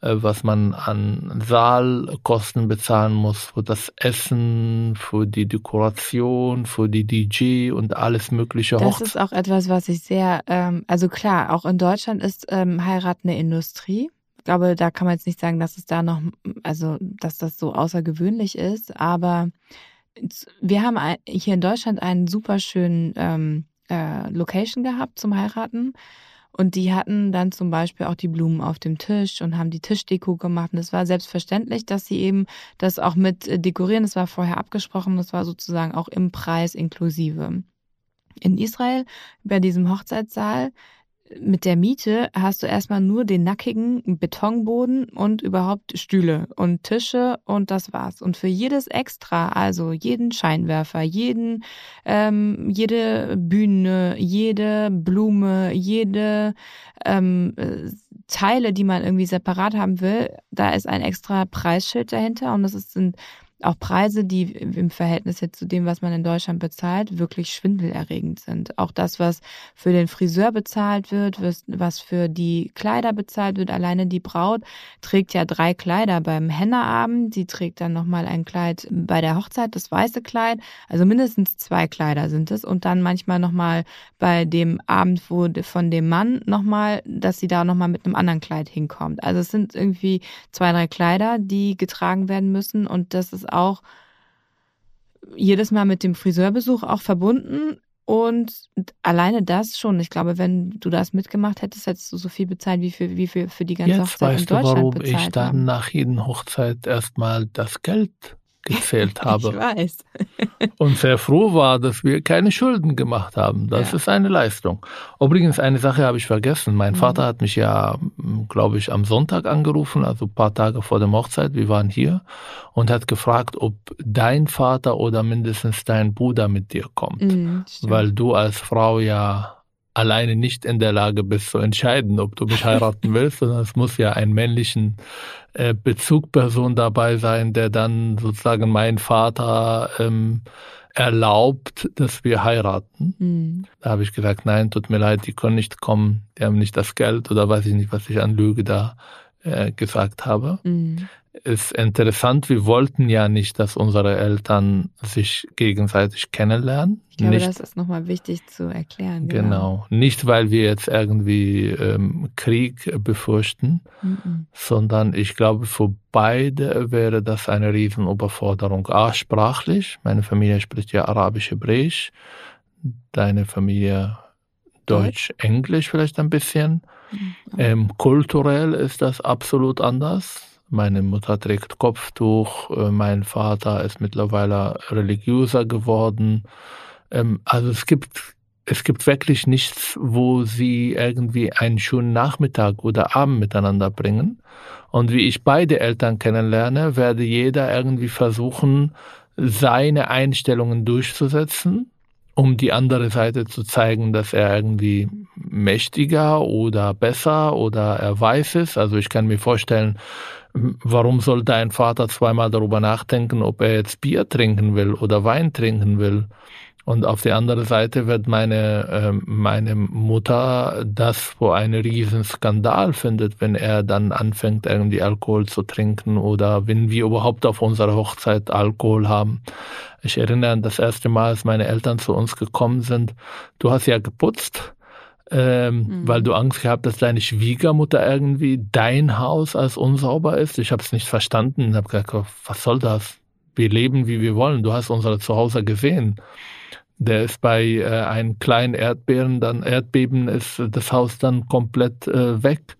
äh, was man an Saalkosten bezahlen muss, für das Essen, für die Dekoration, für die DJ und alles mögliche. Das ist auch etwas, was ich sehr, ähm, also klar, auch in Deutschland ist ähm, Heirat eine Industrie. Ich glaube, da kann man jetzt nicht sagen, dass es da noch, also dass das so außergewöhnlich ist, aber wir haben hier in Deutschland einen super schönen ähm, äh, Location gehabt zum Heiraten. Und die hatten dann zum Beispiel auch die Blumen auf dem Tisch und haben die Tischdeko gemacht. Und es war selbstverständlich, dass sie eben das auch mit äh, dekorieren. Das war vorher abgesprochen. Das war sozusagen auch im Preis inklusive. In Israel, bei diesem Hochzeitssaal, mit der Miete hast du erstmal nur den nackigen Betonboden und überhaupt Stühle und Tische und das war's. Und für jedes Extra, also jeden Scheinwerfer, jeden, ähm, jede Bühne, jede Blume, jede ähm, Teile, die man irgendwie separat haben will, da ist ein extra Preisschild dahinter und das ist, sind auch Preise, die im Verhältnis jetzt zu dem, was man in Deutschland bezahlt, wirklich schwindelerregend sind. Auch das, was für den Friseur bezahlt wird, was für die Kleider bezahlt wird. Alleine die Braut trägt ja drei Kleider beim Hennerabend. Sie trägt dann nochmal ein Kleid bei der Hochzeit, das weiße Kleid. Also mindestens zwei Kleider sind es. Und dann manchmal nochmal bei dem Abend, wo von dem Mann nochmal, dass sie da nochmal mit einem anderen Kleid hinkommt. Also es sind irgendwie zwei, drei Kleider, die getragen werden müssen. Und das ist auch jedes Mal mit dem Friseurbesuch auch verbunden. Und alleine das schon. Ich glaube, wenn du das mitgemacht hättest, hättest du so viel bezahlt, wie für, wie für, für die ganze Jetzt Hochzeit weißt in Deutschland du, warum bezahlt ich dann haben. nach jeder Hochzeit erstmal das Geld gezählt habe. Ich weiß. und sehr froh war, dass wir keine Schulden gemacht haben. Das Ja. ist eine Leistung. Übrigens, eine Sache habe ich vergessen. Mein Mhm. Vater hat mich ja, glaube ich, am Sonntag angerufen, also ein paar Tage vor der Hochzeit. Wir waren hier und hat gefragt, ob dein Vater oder mindestens dein Bruder mit dir kommt. Mhm. Weil du als Frau ja alleine nicht in der Lage bist zu entscheiden, ob du mich heiraten willst, sondern es muss ja einen männlichen äh, Bezugperson dabei sein, der dann sozusagen mein Vater ähm, erlaubt, dass wir heiraten. Mhm. Da habe ich gesagt, nein, tut mir leid, die können nicht kommen, die haben nicht das Geld oder weiß ich nicht, was ich an Lüge da äh, gesagt habe Mhm. Ist interessant, wir wollten ja nicht, dass unsere Eltern sich gegenseitig kennenlernen. Ich glaube, nicht, das ist nochmal wichtig zu erklären. genau. Nicht, weil wir jetzt irgendwie ähm, Krieg befürchten, Mhm. sondern ich glaube, für beide wäre das eine Riesenüberforderung. A, sprachlich. Meine Familie spricht ja Arabisch, Hebräisch. Deine Familie Deutsch, Englisch vielleicht ein bisschen. Mhm. Ähm, kulturell ist das absolut anders. Meine Mutter trägt Kopftuch, äh, mein Vater ist mittlerweile religiöser geworden. Ähm, also es gibt, es gibt wirklich nichts, wo sie irgendwie einen schönen Nachmittag oder Abend miteinander bringen. Und wie ich beide Eltern kennenlerne, werde jeder irgendwie versuchen, seine Einstellungen durchzusetzen um die andere Seite zu zeigen, dass er irgendwie mächtiger oder besser oder er weiß es. Also ich kann mir vorstellen, warum soll dein Vater zweimal darüber nachdenken, ob er jetzt Bier trinken will oder Wein trinken will? Und auf der anderen Seite wird meine, äh, meine Mutter das für einen riesen Skandal findet, wenn er dann anfängt, irgendwie Alkohol zu trinken oder wenn wir überhaupt auf unserer Hochzeit Alkohol haben. Ich erinnere an das erste Mal, als meine Eltern zu uns gekommen sind. Du hast ja geputzt, ähm, Mhm. weil du Angst gehabt, dass deine Schwiegermutter irgendwie dein Haus als unsauber ist. Ich habe es nicht verstanden und habe gesagt, was soll das? Wir leben, wie wir wollen. Du hast unser Zuhause gesehen. Der ist bei äh, einem kleinen Erdbeeren, dann Erdbeben ist das Haus dann komplett äh, weg.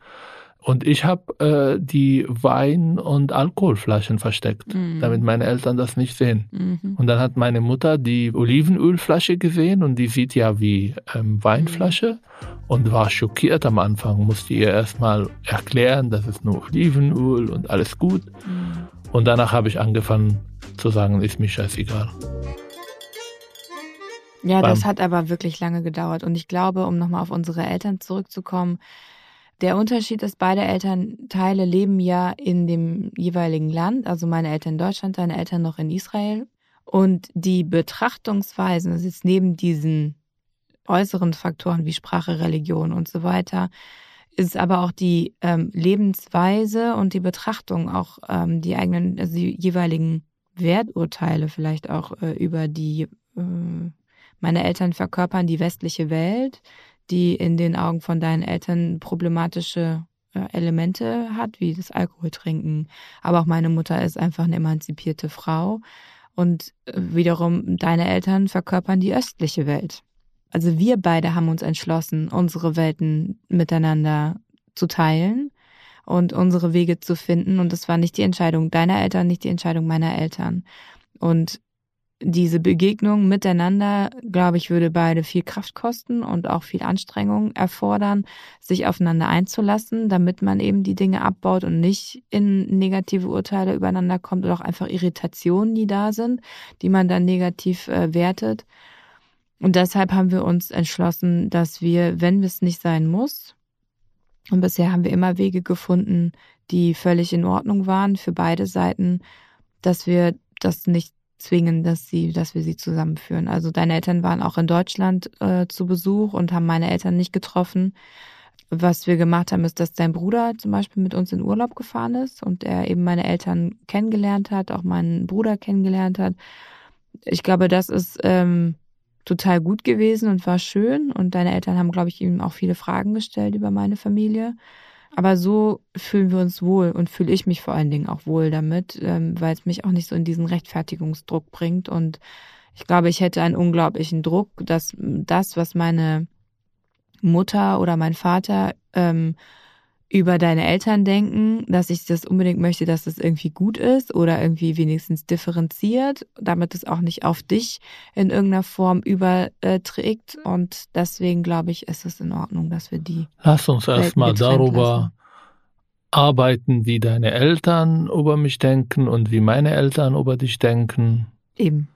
Und ich habe äh, die Wein- und Alkoholflaschen versteckt, Mhm. damit meine Eltern das nicht sehen. Mhm. Und dann hat meine Mutter die Olivenölflasche gesehen und die sieht ja wie ähm, Weinflasche und war schockiert am Anfang. Musste ihr erstmal erklären, das ist nur Olivenöl und alles gut. Mhm. Und danach habe ich angefangen zu sagen, ist mir scheißegal. Ja, das Beim- hat aber wirklich lange gedauert. Und ich glaube, um nochmal auf unsere Eltern zurückzukommen, der Unterschied ist, beide Elternteile leben ja in dem jeweiligen Land. Also meine Eltern in Deutschland, deine Eltern noch in Israel. Und die Betrachtungsweisen, also jetzt neben diesen äußeren Faktoren wie Sprache, Religion und so weiter, ist aber auch die ähm, Lebensweise und die Betrachtung, auch ähm, die eigenen, also die jeweiligen Werturteile vielleicht auch äh, über die äh, meine Eltern verkörpern die westliche Welt, die in den Augen von deinen Eltern problematische äh, Elemente hat, wie das Alkoholtrinken. Aber auch meine Mutter ist einfach eine emanzipierte Frau. Und äh, wiederum deine Eltern verkörpern die östliche Welt. Also wir beide haben uns entschlossen, unsere Welten miteinander zu teilen und unsere Wege zu finden. Und das war nicht die Entscheidung deiner Eltern, nicht die Entscheidung meiner Eltern. Und diese Begegnung miteinander, glaube ich, würde beide viel Kraft kosten und auch viel Anstrengung erfordern, sich aufeinander einzulassen, damit man eben die Dinge abbaut und nicht in negative Urteile übereinander kommt oder auch einfach Irritationen, die da sind, die man dann negativ äh, wertet. Und deshalb haben wir uns entschlossen, dass wir, wenn es nicht sein muss, und bisher haben wir immer Wege gefunden, die völlig in Ordnung waren für beide Seiten, dass wir das nicht zwingen, dass sie, dass wir sie zusammenführen. Also deine Eltern waren auch in Deutschland äh, zu Besuch und haben meine Eltern nicht getroffen. Was wir gemacht haben, ist, dass dein Bruder zum Beispiel mit uns in Urlaub gefahren ist und er eben meine Eltern kennengelernt hat, auch meinen Bruder kennengelernt hat. Ich glaube, das ist ähm, total gut gewesen und war schön. Und deine Eltern haben, glaube ich, ihm auch viele Fragen gestellt über meine Familie. Aber so fühlen wir uns wohl und fühle ich mich vor allen Dingen auch wohl damit, ähm, weil es mich auch nicht so in diesen Rechtfertigungsdruck bringt. Und ich glaube, ich hätte einen unglaublichen Druck, dass das, was meine Mutter oder mein Vater ähm, über deine Eltern denken, dass ich das unbedingt möchte, dass das irgendwie gut ist oder irgendwie wenigstens differenziert, damit es auch nicht auf dich in irgendeiner Form überträgt. Und deswegen glaube ich, ist es in Ordnung, dass wir die. Lass uns erstmal darüber lassen. arbeiten, wie deine Eltern über mich denken und wie meine Eltern über dich denken. Eben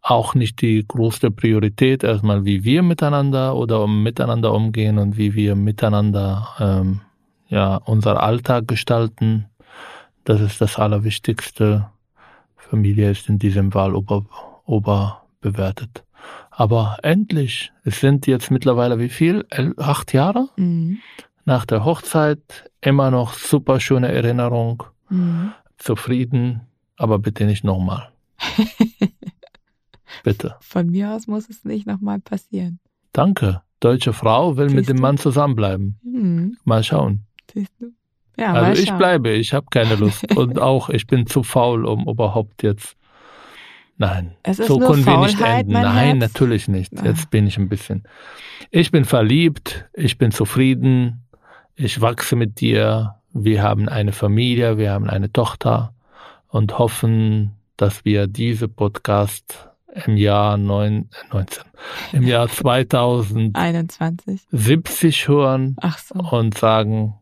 auch nicht die größte Priorität, erstmal wie wir miteinander oder um miteinander umgehen und wie wir miteinander ähm, ja, unser Alltag gestalten. Das ist das Allerwichtigste. Familie ist in diesem Fall ober, oberbewertet. Aber endlich, es sind jetzt mittlerweile wie viel? acht Jahre? Mhm. Nach der Hochzeit immer noch super schöne Erinnerung. Mhm. Zufrieden, aber bitte nicht nochmal. bitte. Von mir aus muss es nicht nochmal passieren. Danke. Deutsche Frau will Siehst mit dem Mann zusammenbleiben. Mhm. Mal schauen. Ja, also ich bleibe, ich habe keine Lust. Und auch, ich bin zu faul, um überhaupt jetzt. Nein, so können wir nicht enden. Nein, Herz? natürlich nicht. Ah. Jetzt bin ich ein bisschen. Ich bin verliebt, ich bin zufrieden, ich wachse mit dir, wir haben eine Familie, wir haben eine Tochter und hoffen, dass wir diese Podcast im Jahr 9, 19, im Jahr 2021 70 hören so. und sagen,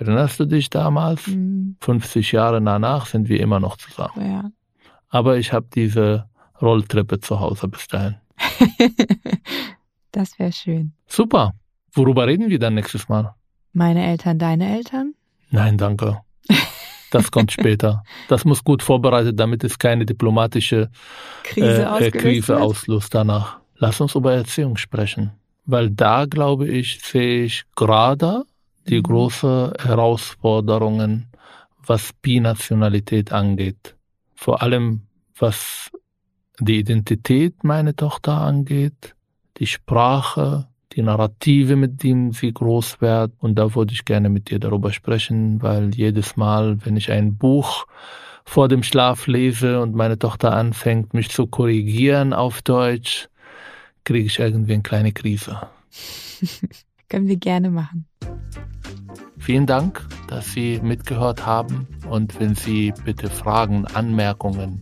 Erinnerst du dich damals? Mhm. 50 Jahre danach sind wir immer noch zusammen. Ja. Aber ich habe diese Rolltreppe zu Hause bis dahin. das wäre schön. Super. Worüber reden wir dann nächstes Mal? Meine Eltern, deine Eltern? Nein, danke. Das kommt später. Das muss gut vorbereitet, damit es keine diplomatische Krise, äh, äh Krise auslöst danach. Lass uns über Erziehung sprechen. Weil da, glaube ich, sehe ich gerade die großen Herausforderungen, was Binationalität angeht. Vor allem was die Identität meiner Tochter angeht, die Sprache, die Narrative, mit denen sie groß wird. Und da würde ich gerne mit dir darüber sprechen, weil jedes Mal, wenn ich ein Buch vor dem Schlaf lese und meine Tochter anfängt, mich zu korrigieren auf Deutsch, kriege ich irgendwie eine kleine Krise. Können wir gerne machen. Vielen Dank, dass Sie mitgehört haben und wenn Sie bitte Fragen, Anmerkungen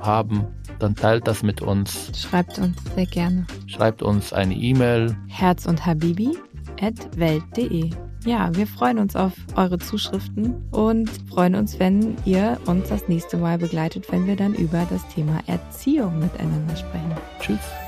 haben, dann teilt das mit uns. Schreibt uns sehr gerne. Schreibt uns eine E-Mail. Herz und Habibi at welt.de. Ja, wir freuen uns auf eure Zuschriften und freuen uns, wenn ihr uns das nächste Mal begleitet, wenn wir dann über das Thema Erziehung miteinander sprechen. Tschüss.